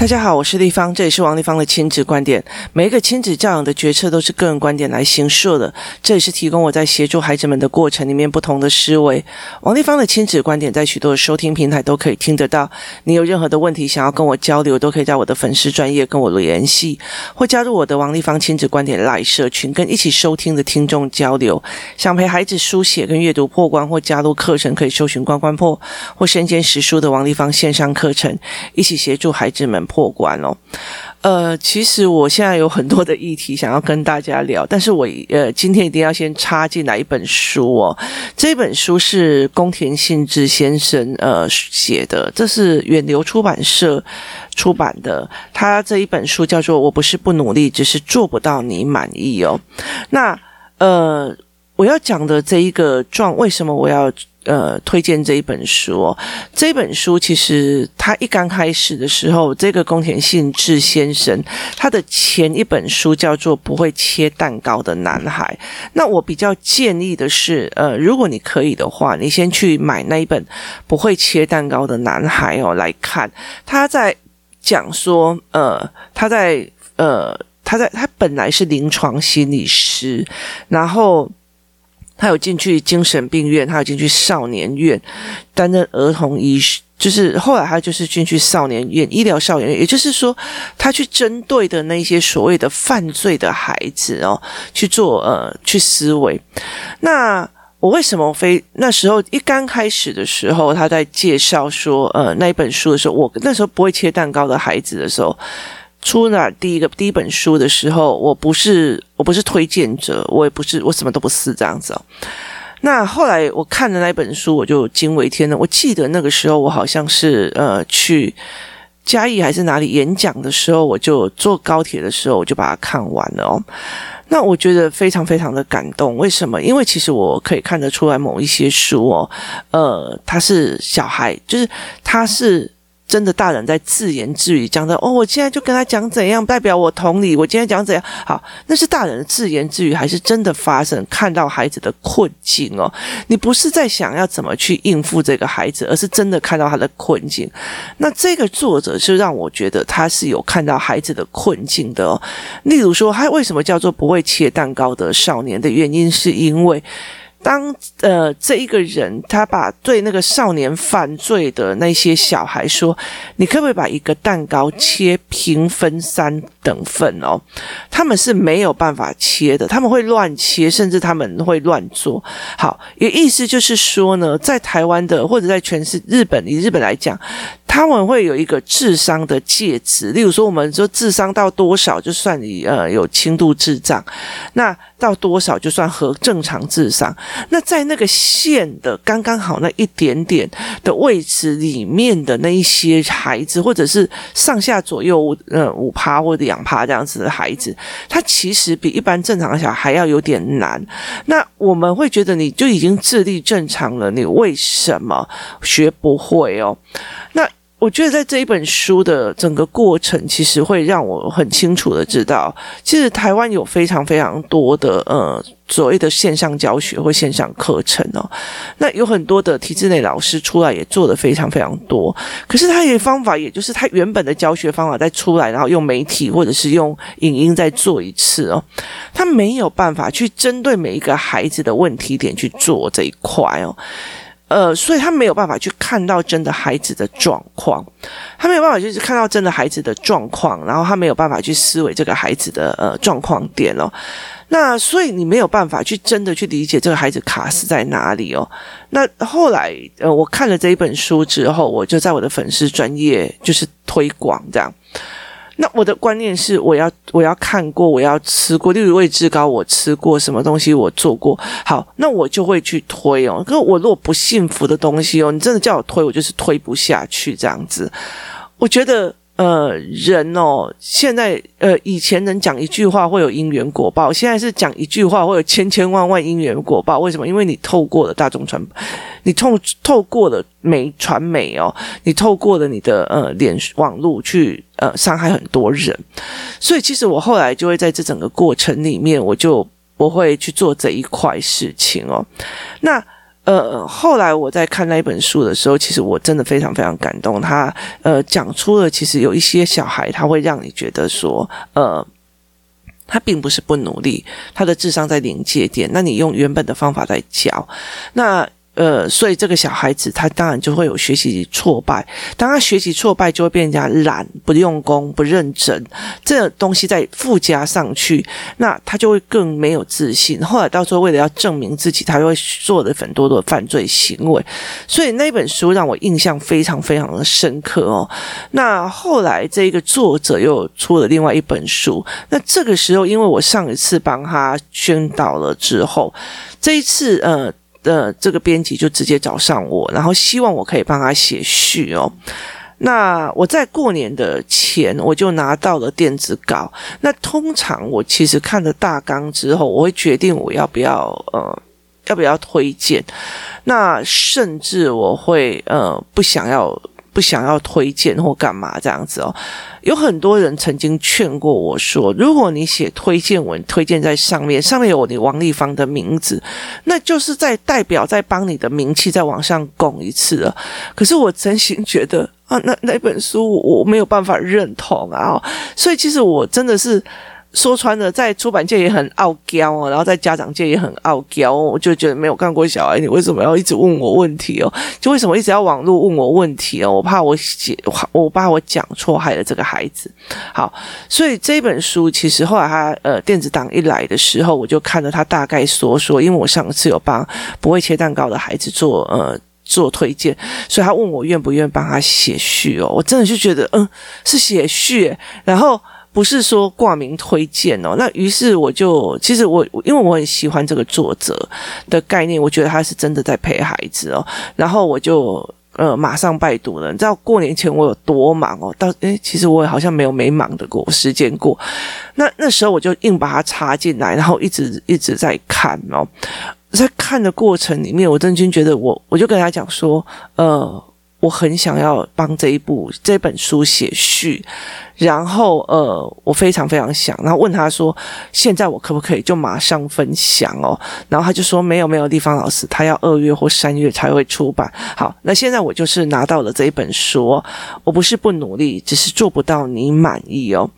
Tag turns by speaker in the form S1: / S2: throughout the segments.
S1: 大家好，我是丽芳，这里是王丽芳的亲子观点。每一个亲子教养的决策都是个人观点来形设的，这也是提供我在协助孩子们的过程里面不同的思维。王丽芳的亲子观点在许多的收听平台都可以听得到。你有任何的问题想要跟我交流，都可以在我的粉丝专业跟我联系，或加入我的王丽芳亲子观点赖社群，跟一起收听的听众交流。想陪孩子书写跟阅读破关，或加入课程，可以搜寻关关破或身兼实书的王丽芳线上课程，一起协助孩子们。破关哦，呃，其实我现在有很多的议题想要跟大家聊，但是我呃今天一定要先插进来一本书哦，这本书是宫田信治先生呃写的，这是远流出版社出版的，他这一本书叫做《我不是不努力，只是做不到你满意》哦，那呃。我要讲的这一个状，为什么我要呃推荐这一本书哦？这本书其实他一刚开始的时候，这个宫田信治先生他的前一本书叫做《不会切蛋糕的男孩》。那我比较建议的是，呃，如果你可以的话，你先去买那一本《不会切蛋糕的男孩》哦来看。他在讲说，呃，他在呃，他在他本来是临床心理师，然后。他有进去精神病院，他有进去少年院担任儿童医师，就是后来他就是进去少年院医疗少年院，也就是说，他去针对的那些所谓的犯罪的孩子哦，去做呃去思维。那我为什么非那时候一刚开始的时候，他在介绍说呃那一本书的时候，我那时候不会切蛋糕的孩子的时候。出了第一个第一本书的时候，我不是我不是推荐者，我也不是我什么都不是这样子哦。那后来我看的那本书，我就惊为天人。我记得那个时候，我好像是呃去嘉义还是哪里演讲的时候，我就坐高铁的时候，我就把它看完了哦。那我觉得非常非常的感动。为什么？因为其实我可以看得出来，某一些书哦，呃，他是小孩，就是他是。真的大人在自言自语讲的哦，我现在就跟他讲怎样，代表我同理。我今天讲怎样，好，那是大人的自言自语，还是真的发生？看到孩子的困境哦，你不是在想要怎么去应付这个孩子，而是真的看到他的困境。那这个作者是让我觉得他是有看到孩子的困境的哦。例如说，他为什么叫做不会切蛋糕的少年的原因，是因为。当呃这一个人他把对那个少年犯罪的那些小孩说：“你可不可以把一个蛋糕切平分三等份哦？”他们是没有办法切的，他们会乱切，甚至他们会乱做。好，也意思就是说呢，在台湾的或者在全世日本，以日本来讲。他们会有一个智商的介质，例如说，我们说智商到多少就算你呃有轻度智障，那到多少就算和正常智商。那在那个线的刚刚好那一点点的位置里面的那一些孩子，或者是上下左右呃五趴或者两趴这样子的孩子，他其实比一般正常的小孩要有点难。那我们会觉得你就已经智力正常了，你为什么学不会哦？那我觉得在这一本书的整个过程，其实会让我很清楚的知道，其实台湾有非常非常多的呃所谓的线上教学或线上课程哦，那有很多的体制内老师出来也做得非常非常多，可是他的方法，也就是他原本的教学方法再出来，然后用媒体或者是用影音再做一次哦，他没有办法去针对每一个孩子的问题点去做这一块哦。呃，所以他没有办法去看到真的孩子的状况，他没有办法就是看到真的孩子的状况，然后他没有办法去思维这个孩子的呃状况点哦。那所以你没有办法去真的去理解这个孩子卡死在哪里哦。那后来呃，我看了这一本书之后，我就在我的粉丝专业就是推广这样。那我的观念是，我要我要看过，我要吃过，例如味之糕，我吃过什么东西，我做过，好，那我就会去推哦。可是我如果不幸福的东西哦，你真的叫我推，我就是推不下去这样子。我觉得。呃，人哦，现在呃，以前能讲一句话会有因缘果报，现在是讲一句话会有千千万万因缘果报。为什么？因为你透过了大众传，你透透过了媒传媒哦，你透过了你的呃脸网络去呃伤害很多人，所以其实我后来就会在这整个过程里面，我就不会去做这一块事情哦。那。呃，后来我在看那一本书的时候，其实我真的非常非常感动。他呃讲出了，其实有一些小孩他会让你觉得说，呃，他并不是不努力，他的智商在临界点。那你用原本的方法来教，那。呃，所以这个小孩子他当然就会有学习挫败。当他学习挫败，就会变人家懒、不用功、不认真，这个东西再附加上去，那他就会更没有自信。后来到时候为了要证明自己，他就会做了很多的犯罪行为。所以那本书让我印象非常非常的深刻哦。那后来这个作者又出了另外一本书。那这个时候，因为我上一次帮他宣导了之后，这一次呃。的这个编辑就直接找上我，然后希望我可以帮他写序哦。那我在过年的前我就拿到了电子稿。那通常我其实看了大纲之后，我会决定我要不要呃要不要推荐。那甚至我会呃不想要。不想要推荐或干嘛这样子哦，有很多人曾经劝过我说，如果你写推荐文，推荐在上面，上面有你王丽芳的名字，那就是在代表在帮你的名气再往上拱一次了。可是我真心觉得啊，那那本书我没有办法认同啊，所以其实我真的是。说穿了，在出版界也很傲娇哦，然后在家长界也很傲娇哦，我就觉得没有看过小孩，你为什么要一直问我问题哦？就为什么一直要网络问我问题哦？我怕我写，我怕我讲错害了这个孩子。好，所以这本书其实后来他呃电子档一来的时候，我就看了他大概说说，因为我上次有帮不会切蛋糕的孩子做呃做推荐，所以他问我愿不愿意帮他写序哦，我真的就觉得嗯是写序，然后。不是说挂名推荐哦，那于是我就其实我因为我很喜欢这个作者的概念，我觉得他是真的在陪孩子哦，然后我就呃马上拜读了。你知道过年前我有多忙哦？到诶，其实我也好像没有没忙的过时间过。那那时候我就硬把它插进来，然后一直一直在看哦，在看的过程里面，我真心觉得我我就跟他讲说，呃。我很想要帮这一部这本书写序，然后呃，我非常非常想，然后问他说：“现在我可不可以就马上分享哦？”然后他就说：“没有没有，丽芳老师，他要二月或三月才会出版。”好，那现在我就是拿到了这一本书，我不是不努力，只是做不到你满意哦。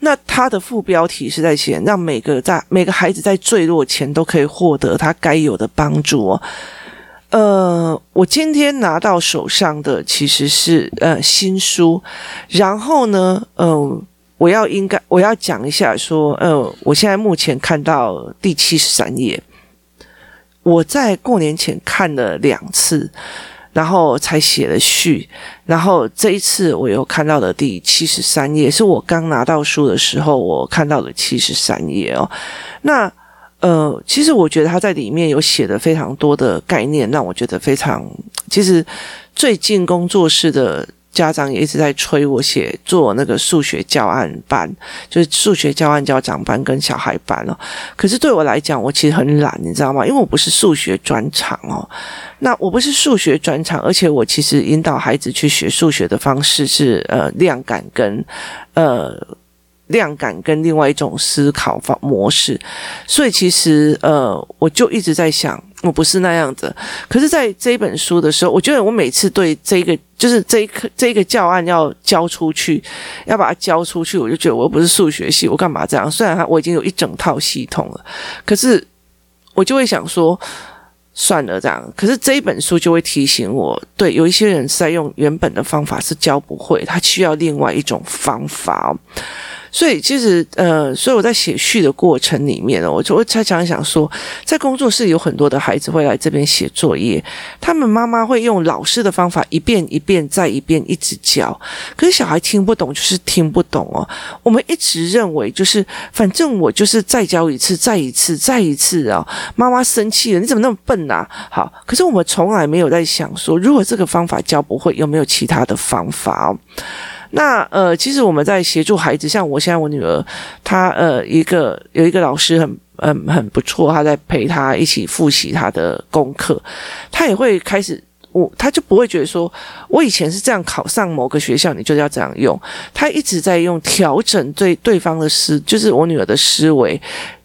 S1: 那他的副标题是在写让每个在每个孩子在坠落前都可以获得他该有的帮助哦。呃，我今天拿到手上的其实是呃新书，然后呢，呃，我要应该我要讲一下说，呃，我现在目前看到第七十三页，我在过年前看了两次，然后才写了序，然后这一次我又看到了第七十三页，是我刚拿到书的时候我看到的七十三页哦，那。呃，其实我觉得他在里面有写的非常多的概念，让我觉得非常。其实最近工作室的家长也一直在催我写做那个数学教案班，就是数学教案家长班跟小孩班哦。可是对我来讲，我其实很懒，你知道吗？因为我不是数学专长哦。那我不是数学专长，而且我其实引导孩子去学数学的方式是呃量感跟呃。量感跟另外一种思考方模式，所以其实呃，我就一直在想，我不是那样子。可是，在这一本书的时候，我觉得我每次对这个就是这一课这个教案要交出去，要把它交出去，我就觉得我又不是数学系，我干嘛这样？虽然我已经有一整套系统了，可是我就会想说，算了这样。可是这一本书就会提醒我，对，有一些人是在用原本的方法是教不会，他需要另外一种方法。所以其实，呃，所以我在写序的过程里面呢，我就会才想想说，在工作室有很多的孩子会来这边写作业，他们妈妈会用老师的方法一遍一遍再一遍一直教，可是小孩听不懂就是听不懂哦。我们一直认为就是，反正我就是再教一次，再一次，再一次啊，妈妈生气了，你怎么那么笨呐？好，可是我们从来没有在想说，如果这个方法教不会，有没有其他的方法哦？那呃，其实我们在协助孩子，像我现在我女儿，她呃一个有一个老师很很很不错，她在陪她一起复习她的功课，她也会开始我，她就不会觉得说，我以前是这样考上某个学校，你就要这样用，她一直在用调整对对方的思，就是我女儿的思维。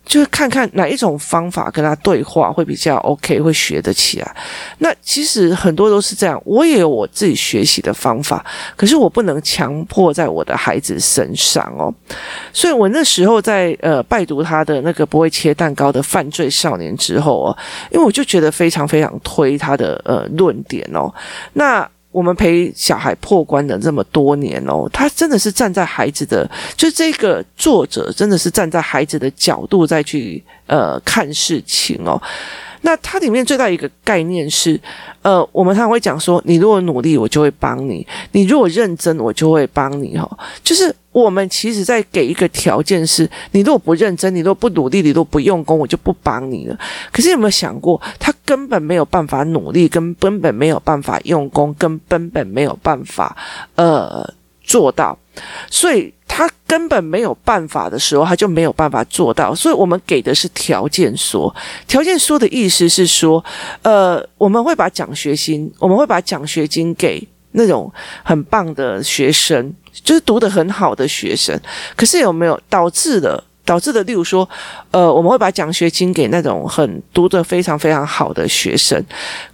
S1: 就是看看哪一种方法跟他对话会比较 OK，会学得起来。那其实很多都是这样，我也有我自己学习的方法，可是我不能强迫在我的孩子身上哦。所以我那时候在呃拜读他的那个不会切蛋糕的犯罪少年之后哦，因为我就觉得非常非常推他的呃论点哦。那我们陪小孩破关的这么多年哦，他真的是站在孩子的，就这个作者真的是站在孩子的角度再去呃看事情哦。那它里面最大一个概念是，呃，我们常常会讲说，你如果努力，我就会帮你；你如果认真，我就会帮你。哈，就是我们其实在给一个条件是，你如果不认真，你如果不努力，你都不用功，我就不帮你了。可是有没有想过，他根本没有办法努力，跟根本没有办法用功，跟根本没有办法呃做到，所以。他根本没有办法的时候，他就没有办法做到。所以我们给的是条件说，条件说的意思是说，呃，我们会把奖学金，我们会把奖学金给那种很棒的学生，就是读得很好的学生。可是有没有导致了？导致的，例如说，呃，我们会把奖学金给那种很读得非常非常好的学生，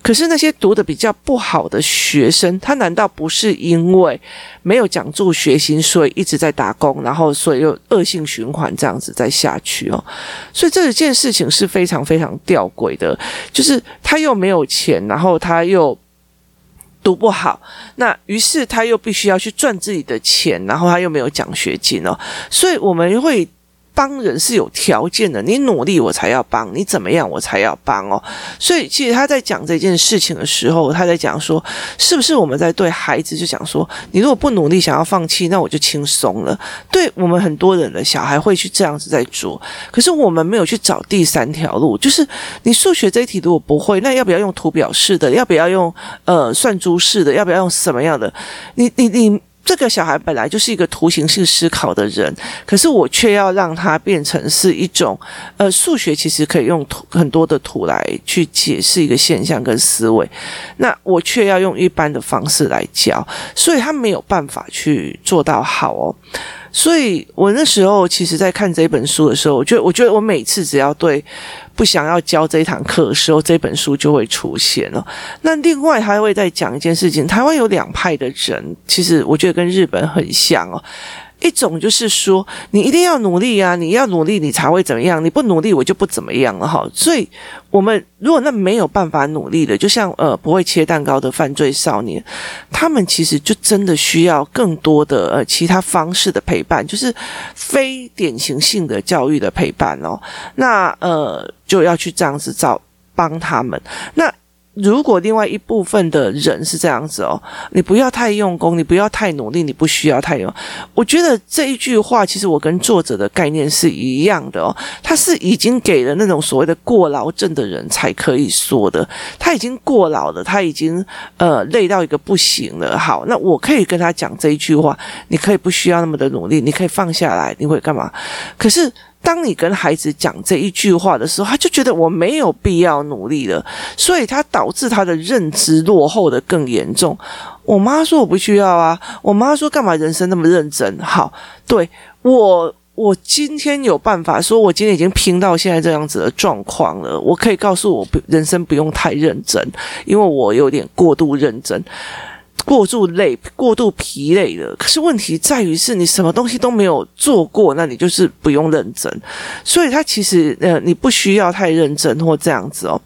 S1: 可是那些读得比较不好的学生，他难道不是因为没有奖助学金，所以一直在打工，然后所以又恶性循环这样子再下去哦？所以这件事情是非常非常吊诡的，就是他又没有钱，然后他又读不好，那于是他又必须要去赚自己的钱，然后他又没有奖学金哦，所以我们会。帮人是有条件的，你努力我才要帮，你怎么样我才要帮哦。所以其实他在讲这件事情的时候，他在讲说，是不是我们在对孩子就讲说，你如果不努力想要放弃，那我就轻松了。对我们很多人的小孩会去这样子在做，可是我们没有去找第三条路，就是你数学这一题如果不会，那要不要用图表式的？要不要用呃算珠式的？要不要用什么样的？你你你。这个小孩本来就是一个图形性思考的人，可是我却要让他变成是一种，呃，数学其实可以用图很多的图来去解释一个现象跟思维，那我却要用一般的方式来教，所以他没有办法去做到好哦。所以我那时候其实，在看这本书的时候，我觉得，我觉得我每次只要对不想要教这一堂课的时候，这本书就会出现了。那另外还会再讲一件事情，台湾有两派的人，其实我觉得跟日本很像哦。一种就是说，你一定要努力啊！你要努力，你才会怎么样？你不努力，我就不怎么样了哈。所以，我们如果那没有办法努力的，就像呃不会切蛋糕的犯罪少年，他们其实就真的需要更多的呃其他方式的陪伴，就是非典型性的教育的陪伴哦。那呃就要去这样子找帮他们那。如果另外一部分的人是这样子哦，你不要太用功，你不要太努力，你不需要太用。我觉得这一句话，其实我跟作者的概念是一样的哦。他是已经给了那种所谓的过劳症的人才可以说的，他已经过劳了，他已经呃累到一个不行了。好，那我可以跟他讲这一句话，你可以不需要那么的努力，你可以放下来，你会干嘛？可是。当你跟孩子讲这一句话的时候，他就觉得我没有必要努力了，所以他导致他的认知落后的更严重。我妈说我不需要啊，我妈说干嘛人生那么认真？好，对，我，我今天有办法说，我今天已经拼到现在这样子的状况了，我可以告诉我，人生不用太认真，因为我有点过度认真。过度累、过度疲累的，可是问题在于是你什么东西都没有做过，那你就是不用认真。所以他其实呃，你不需要太认真或这样子哦。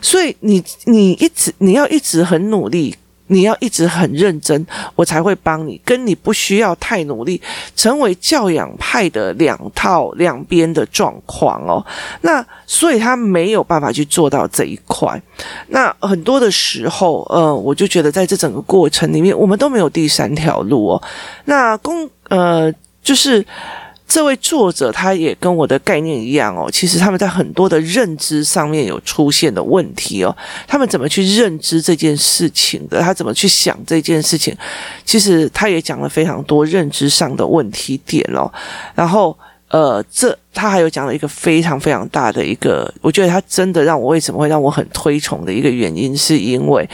S1: 所以你你一直你要一直很努力。你要一直很认真，我才会帮你。跟你不需要太努力，成为教养派的两套两边的状况哦。那所以他没有办法去做到这一块。那很多的时候，呃，我就觉得在这整个过程里面，我们都没有第三条路哦。那公呃，就是。这位作者他也跟我的概念一样哦，其实他们在很多的认知上面有出现的问题哦，他们怎么去认知这件事情的？他怎么去想这件事情？其实他也讲了非常多认知上的问题点哦，然后呃，这他还有讲了一个非常非常大的一个，我觉得他真的让我为什么会让我很推崇的一个原因，是因为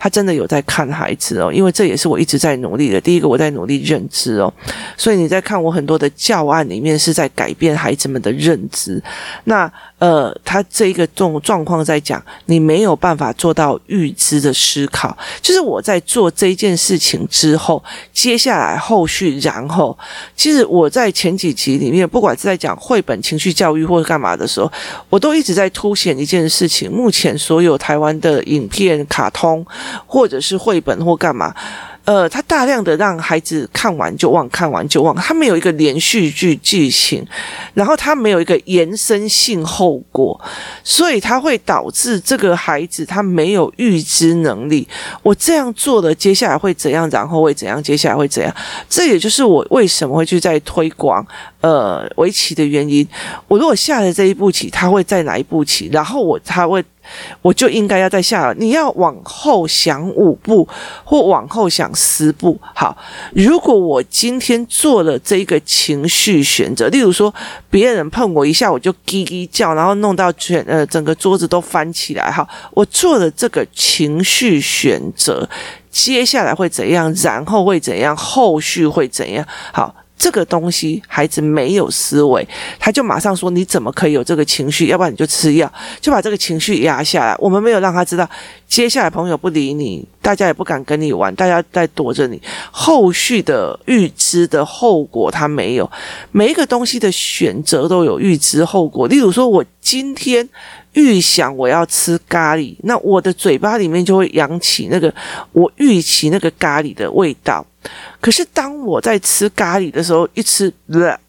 S1: 他真的有在看孩子哦，因为这也是我一直在努力的。第一个，我在努力认知哦，所以你在看我很多的教案里面是在改变孩子们的认知。那呃，他这一个状状况在讲，你没有办法做到预知的思考，就是我在做这件事情之后，接下来后续，然后，其实我在前几集里面，不管是在讲会。本情绪教育或干嘛的时候，我都一直在凸显一件事情：目前所有台湾的影片、卡通，或者是绘本或干嘛。呃，他大量的让孩子看完就忘，看完就忘，他没有一个连续剧剧情，然后他没有一个延伸性后果，所以他会导致这个孩子他没有预知能力。我这样做了，接下来会怎样？然后会怎样？接下来会怎样？这也就是我为什么会去在推广呃围棋的原因。我如果下了这一步棋，他会在哪一步棋？然后我他会。我就应该要在下，你要往后想五步，或往后想十步。好，如果我今天做了这个情绪选择，例如说别人碰我一下，我就叽叽叫，然后弄到全呃整个桌子都翻起来。好，我做了这个情绪选择，接下来会怎样？然后会怎样？后续会怎样？好。这个东西，孩子没有思维，他就马上说：“你怎么可以有这个情绪？要不然你就吃药，就把这个情绪压下来。”我们没有让他知道，接下来朋友不理你，大家也不敢跟你玩，大家在躲着你。后续的预知的后果，他没有。每一个东西的选择都有预知后果。例如说，我今天预想我要吃咖喱，那我的嘴巴里面就会扬起那个我预期那个咖喱的味道。可是当我在吃咖喱的时候，一吃，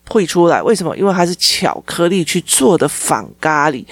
S1: 会出来，为什么？因为它是巧克力去做的仿咖喱，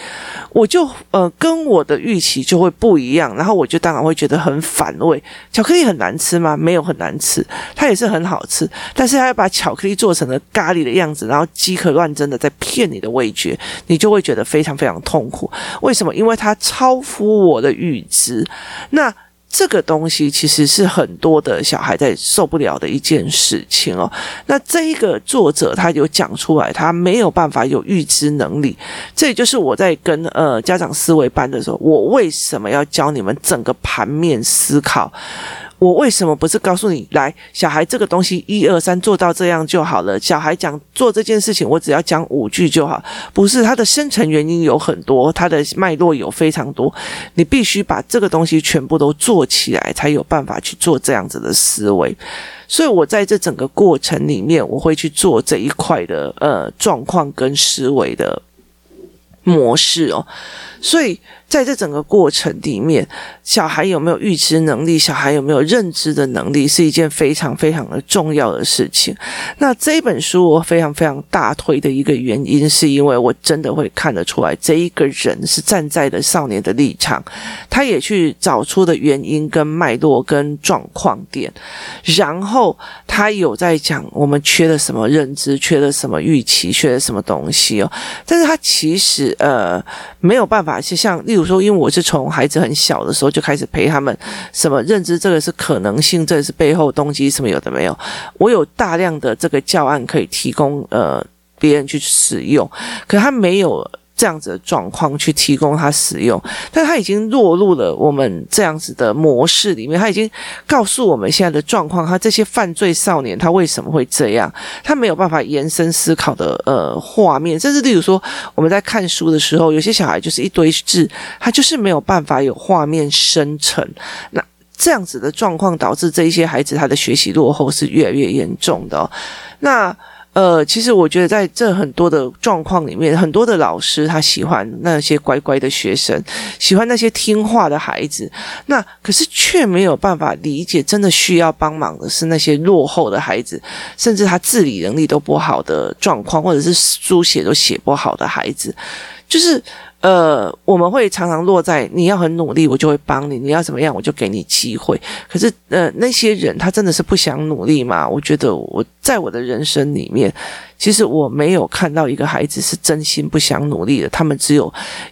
S1: 我就呃跟我的预期就会不一样，然后我就当然会觉得很反胃。巧克力很难吃吗？没有很难吃，它也是很好吃，但是它把巧克力做成了咖喱的样子，然后饥渴乱真的在骗你的味觉，你就会觉得非常非常痛苦。为什么？因为它超乎我的预知。那。这个东西其实是很多的小孩在受不了的一件事情哦。那这一个作者他有讲出来，他没有办法有预知能力。这也就是我在跟呃家长思维班的时候，我为什么要教你们整个盘面思考？我为什么不是告诉你，来，小孩这个东西一二三做到这样就好了？小孩讲做这件事情，我只要讲五句就好。不是，它的深层原因有很多，它的脉络有非常多，你必须把这个东西全部都做起来，才有办法去做这样子的思维。所以我在这整个过程里面，我会去做这一块的呃状况跟思维的模式哦。所以。在这整个过程里面，小孩有没有预知能力，小孩有没有认知的能力，是一件非常非常的重要的事情。那这本书我非常非常大推的一个原因，是因为我真的会看得出来，这一个人是站在的少年的立场，他也去找出的原因跟脉络跟状况点，然后他有在讲我们缺了什么认知，缺了什么预期，缺了什么东西哦。但是他其实呃没有办法，是像例如。说，因为我是从孩子很小的时候就开始陪他们，什么认知，这个是可能性，这个是背后动机，什么有的没有，我有大量的这个教案可以提供呃别人去使用，可他没有。这样子的状况去提供他使用，但他已经落入了我们这样子的模式里面。他已经告诉我们现在的状况，他这些犯罪少年他为什么会这样？他没有办法延伸思考的呃画面，甚至例如说我们在看书的时候，有些小孩就是一堆字，他就是没有办法有画面生成。那这样子的状况导致这一些孩子他的学习落后是越来越严重的。那。呃，其实我觉得在这很多的状况里面，很多的老师他喜欢那些乖乖的学生，喜欢那些听话的孩子，那可是却没有办法理解，真的需要帮忙的是那些落后的孩子，甚至他自理能力都不好的状况，或者是书写都写不好的孩子，就是。呃，我们会常常落在你要很努力，我就会帮你；你要怎么样，我就给你机会。可是，呃，那些人他真的是不想努力吗？我觉得我在我的人生里面，其实我没有看到一个孩子是真心不想努力的，他们只有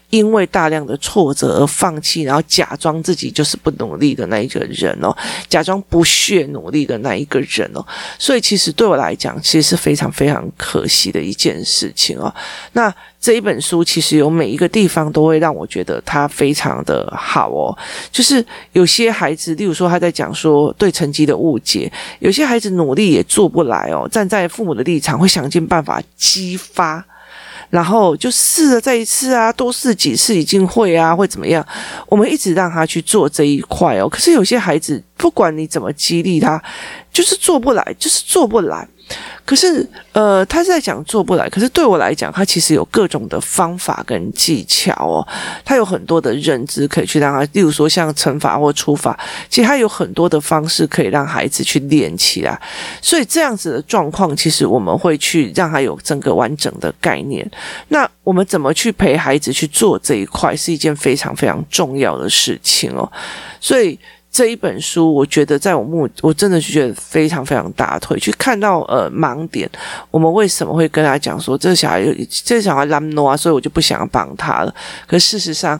S1: 因为大量的挫折而放弃，然后假装自己就是不努力的那一个人哦，假装不屑努力的那一个人哦。所以其实对我来讲，其实是非常非常可惜的一件事情哦。那这一本书其实有每一个地方都会让我觉得它非常的好哦，就是有些孩子，例如说他在讲说对成绩的误解，有些孩子努力也做不来哦，站在父母的立场会想尽办法激发，然后就试了再一次啊，多试几次已经会啊，会怎么样？我们一直让他去做这一块哦，可是有些孩子不管你怎么激励他，就是做不来，就是做不来。可是，呃，他是在讲做不来。可是对我来讲，他其实有各种的方法跟技巧哦。他有很多的认知可以去让他，例如说像乘法或除法，其实他有很多的方式可以让孩子去练起来。所以这样子的状况，其实我们会去让他有整个完整的概念。那我们怎么去陪孩子去做这一块，是一件非常非常重要的事情哦。所以。这一本书，我觉得在我目，我真的是觉得非常非常大腿。去看到呃盲点，我们为什么会跟他讲说这个小孩有，这个小孩懒惰啊，所以我就不想要帮他了。可事实上。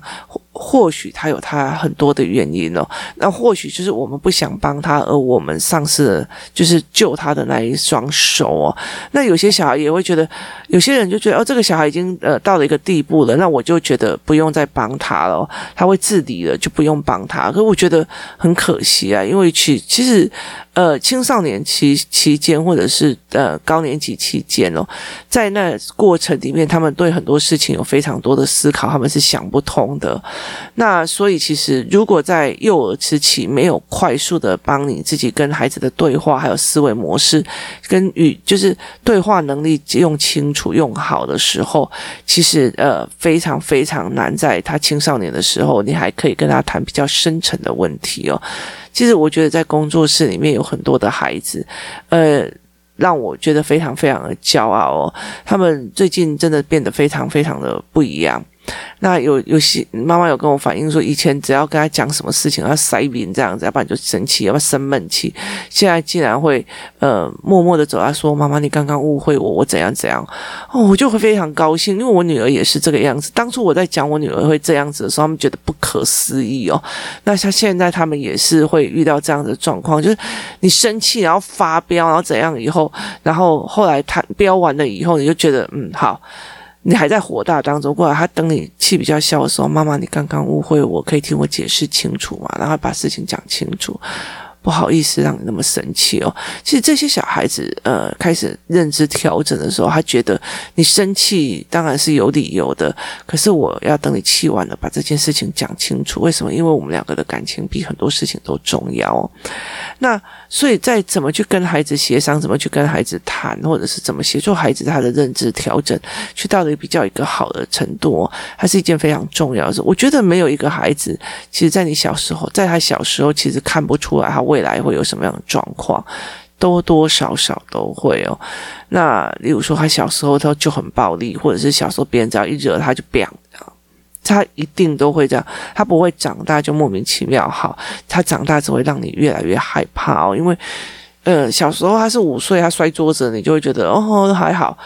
S1: 或许他有他很多的原因哦，那或许就是我们不想帮他，而我们丧失了就是救他的那一双手哦。那有些小孩也会觉得，有些人就觉得哦，这个小孩已经呃到了一个地步了，那我就觉得不用再帮他了，他会自理了，就不用帮他。可我觉得很可惜啊，因为其其实。呃，青少年期期间，或者是呃高年级期间哦，在那过程里面，他们对很多事情有非常多的思考，他们是想不通的。那所以，其实如果在幼儿时期没有快速的帮你自己跟孩子的对话，还有思维模式，跟与就是对话能力用清楚、用好的时候，其实呃非常非常难，在他青少年的时候，你还可以跟他谈比较深层的问题哦。其实我觉得在工作室里面有很多的孩子，呃，让我觉得非常非常的骄傲哦。他们最近真的变得非常非常的不一样。那有有些妈妈有跟我反映说，以前只要跟他讲什么事情，要塞饼这样子，要不然就生气，要不然生闷气。现在竟然会呃默默的走来说：“妈妈，你刚刚误会我，我怎样怎样。”哦，我就会非常高兴，因为我女儿也是这个样子。当初我在讲我女儿会这样子的时候，他们觉得不可思议哦。那像现在他们也是会遇到这样的状况，就是你生气然后发飙，然后怎样以后，然后后来他飙完了以后，你就觉得嗯好。你还在火大当中，过来他等你气比较消的时候，妈妈，你刚刚误会我，可以听我解释清楚嘛？然后把事情讲清楚。不好意思让你那么生气哦。其实这些小孩子，呃，开始认知调整的时候，他觉得你生气当然是有理由的。可是我要等你气完了，把这件事情讲清楚。为什么？因为我们两个的感情比很多事情都重要。那所以在怎么去跟孩子协商，怎么去跟孩子谈，或者是怎么协助孩子他的认知调整，去到了比较一个好的程度，哦还是一件非常重要的事。我觉得没有一个孩子，其实在你小时候，在他小时候，其实看不出来他。未来会有什么样的状况，多多少少都会哦。那例如说，他小时候他就很暴力，或者是小时候别人只要一惹他就变，他一定都会这样。他不会长大就莫名其妙好，他长大只会让你越来越害怕哦。因为，呃，小时候他是五岁，他摔桌子，你就会觉得哦还好。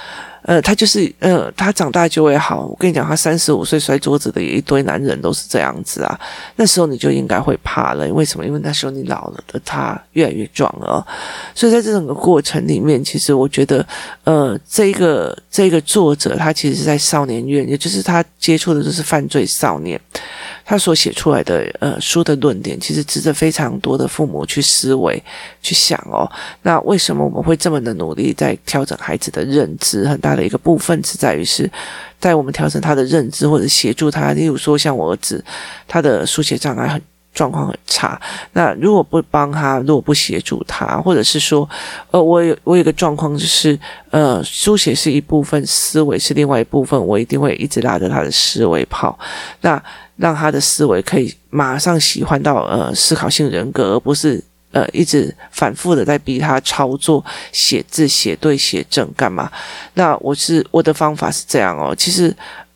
S1: 呃，他就是呃，他长大就会好。我跟你讲，他三十五岁摔桌子的一堆男人都是这样子啊。那时候你就应该会怕了，为什么？因为那时候你老了的，他越来越壮了。所以在这整个过程里面，其实我觉得，呃，这个这个作者他其实是在少年院，也就是他接触的都是犯罪少年。他所写出来的呃书的论点，其实值得非常多的父母去思维、去想哦。那为什么我们会这么的努力在调整孩子的认知？很大的一个部分是在于是，在我们调整他的认知或者协助他。例如说，像我儿子，他的书写障碍很状况很差。那如果不帮他，如果不协助他，或者是说，呃，我有我有个状况就是，呃，书写是一部分，思维是另外一部分，我一定会一直拉着他的思维跑。那让他的思维可以马上喜欢到呃思考性人格，而不是呃一直反复的在逼他操作写字写对写正干嘛？那我是我的方法是这样哦，其实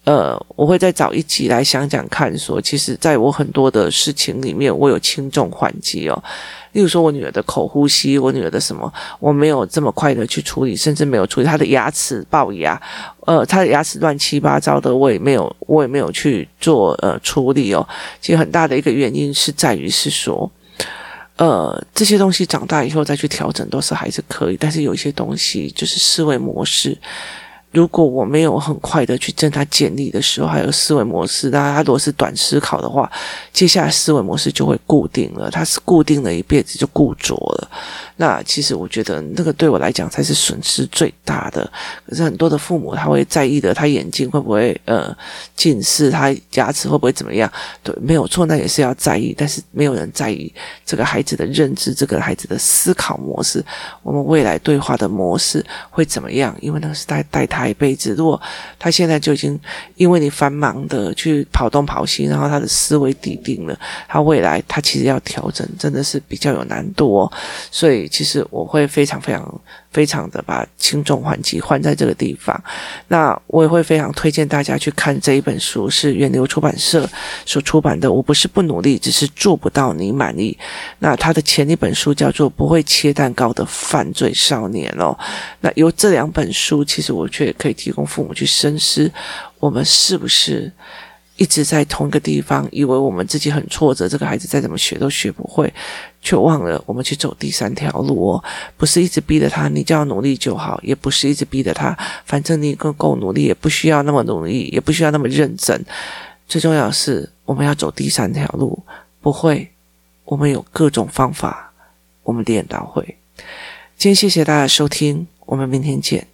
S1: 呃，我会再找一集来想讲看说，其实在我很多的事情里面，我有轻重缓急哦。例如说，我女儿的口呼吸，我女儿的什么，我没有这么快的去处理，甚至没有处理她的牙齿龅牙，呃，她的牙齿乱七八糟的，我也没有，我也没有去做呃处理哦。其实很大的一个原因是在于是说，呃，这些东西长大以后再去调整都是还是可以，但是有一些东西就是思维模式。如果我没有很快的去正他建立的时候，还有思维模式，那他如果是短思考的话，接下来思维模式就会固定了，他是固定了一辈子就固着了。那其实我觉得那个对我来讲才是损失最大的。可是很多的父母他会在意的，他眼睛会不会呃近视，他牙齿会不会怎么样？对，没有错，那也是要在意，但是没有人在意这个孩子的认知，这个孩子的思考模式，我们未来对话的模式会怎么样？因为那个是带带他。他一辈子，如果他现在就已经因为你繁忙的去跑东跑西，然后他的思维底定了，他未来他其实要调整，真的是比较有难度哦。所以其实我会非常非常非常的把轻重缓急换在这个地方。那我也会非常推荐大家去看这一本书，是远流出版社所出版的。我不是不努力，只是做不到你满意。那他的前一本书叫做《不会切蛋糕的犯罪少年》哦。那有这两本书，其实我却。可以提供父母去深思，我们是不是一直在同一个地方，以为我们自己很挫折，这个孩子再怎么学都学不会，却忘了我们去走第三条路哦，不是一直逼着他，你只要努力就好，也不是一直逼着他，反正你够够努力，也不需要那么努力，也不需要那么认真。最重要的是，我们要走第三条路，不会，我们有各种方法，我们练到会。今天谢谢大家收听，我们明天见。